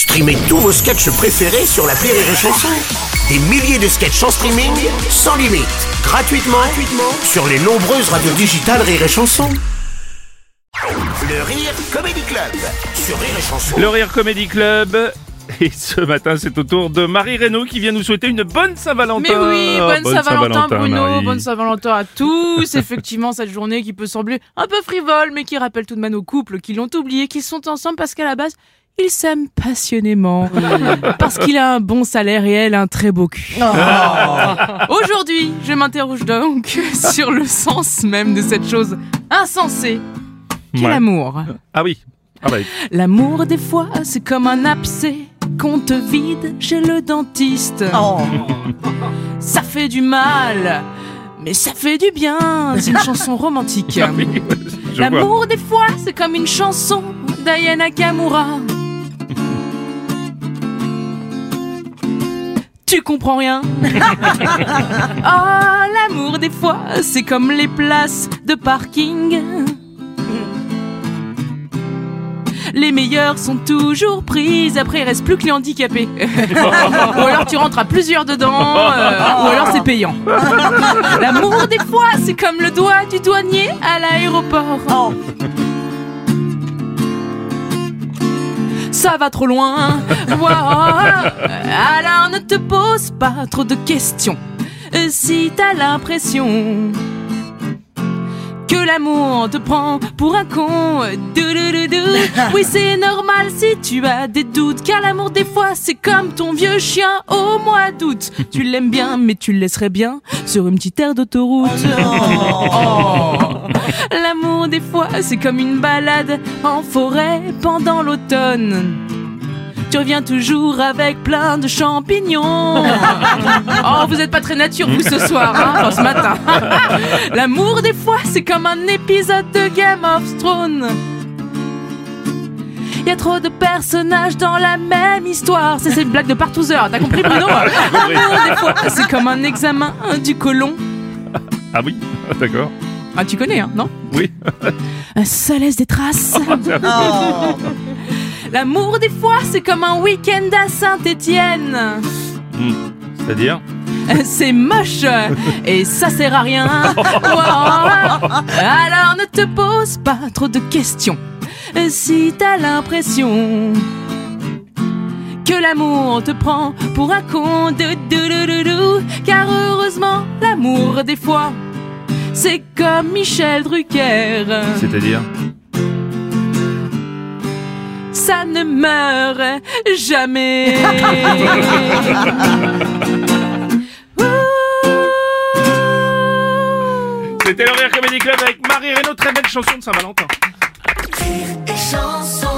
Streamez tous vos sketchs préférés sur la Rire et Chanson. Des milliers de sketchs en streaming, sans limite, gratuitement, gratuitement sur les nombreuses radios digitales Rire et Chanson. Le Rire Comedy Club sur Rire et Chanson. Le Rire Comedy Club. Et ce matin, c'est au tour de Marie Reynaud qui vient nous souhaiter une bonne Saint-Valentin. Mais oui, bonne, Saint-Valentin Bruno, Marie. bonne Saint-Valentin à tous. Effectivement, cette journée qui peut sembler un peu frivole, mais qui rappelle tout de même aux couples qui l'ont oublié, qu'ils sont ensemble parce qu'à la base, ils s'aiment passionnément. parce qu'il a un bon salaire et elle un très beau cul. Aujourd'hui, je m'interroge donc sur le sens même de cette chose insensée qu'est Ouais. l'amour. Ah oui. Ah bah, L'amour, des fois, c'est comme un abcès qu'on te vide chez le dentiste. Ça fait du mal, mais ça fait du bien. C'est une chanson romantique. oui, vois. L'amour, des fois, c'est comme une chanson d'Aya Nakamura. Tu comprends rien Oh, l'amour, des fois, c'est comme les places de parking. Les meilleures sont toujours prises, après il reste plus que les handicapés. ou alors tu rentres à plusieurs dedans, euh, ou alors c'est payant. L'amour des fois, c'est comme le doigt du douanier à l'aéroport. Ça va trop loin. Alors ne te pose pas trop de questions. Si t'as l'impression que l'amour te prend pour un con. Oui, c'est normal si tu as des doutes, car l'amour des fois c'est comme ton vieux chien au mois d'août. Tu l'aimes bien, mais tu le laisserais bien sur une petite aire d'autoroute. Oh. L'amour des fois c'est comme une balade en forêt pendant l'automne. Tu reviens toujours avec plein de champignons. Oh, vous êtes pas très nature, vous, ce soir, hein, enfin, ce matin. L'amour, des fois, c'est comme un épisode de Game of Thrones. Il y a trop de personnages dans la même histoire. C'est cette blague de partouzeur, t'as compris, Bruno L'amour, des fois, c'est comme un examen du colon. Ah oui, d'accord. Ah, tu connais, hein, non Oui. Ça laisse des traces. Oh. L'amour, des fois, c'est comme un week-end à Saint-Étienne. Hmm. C'est-à-dire C'est moche et ça sert à rien. Alors ne te pose pas trop de questions. Si t'as l'impression que l'amour te prend pour un con de car heureusement l'amour des fois c'est comme Michel Drucker. C'est-à-dire Ça ne meurt jamais. C'était le Rire Comedy Club avec Marie Reynaud, très belle chanson de Saint-Valentin. Rire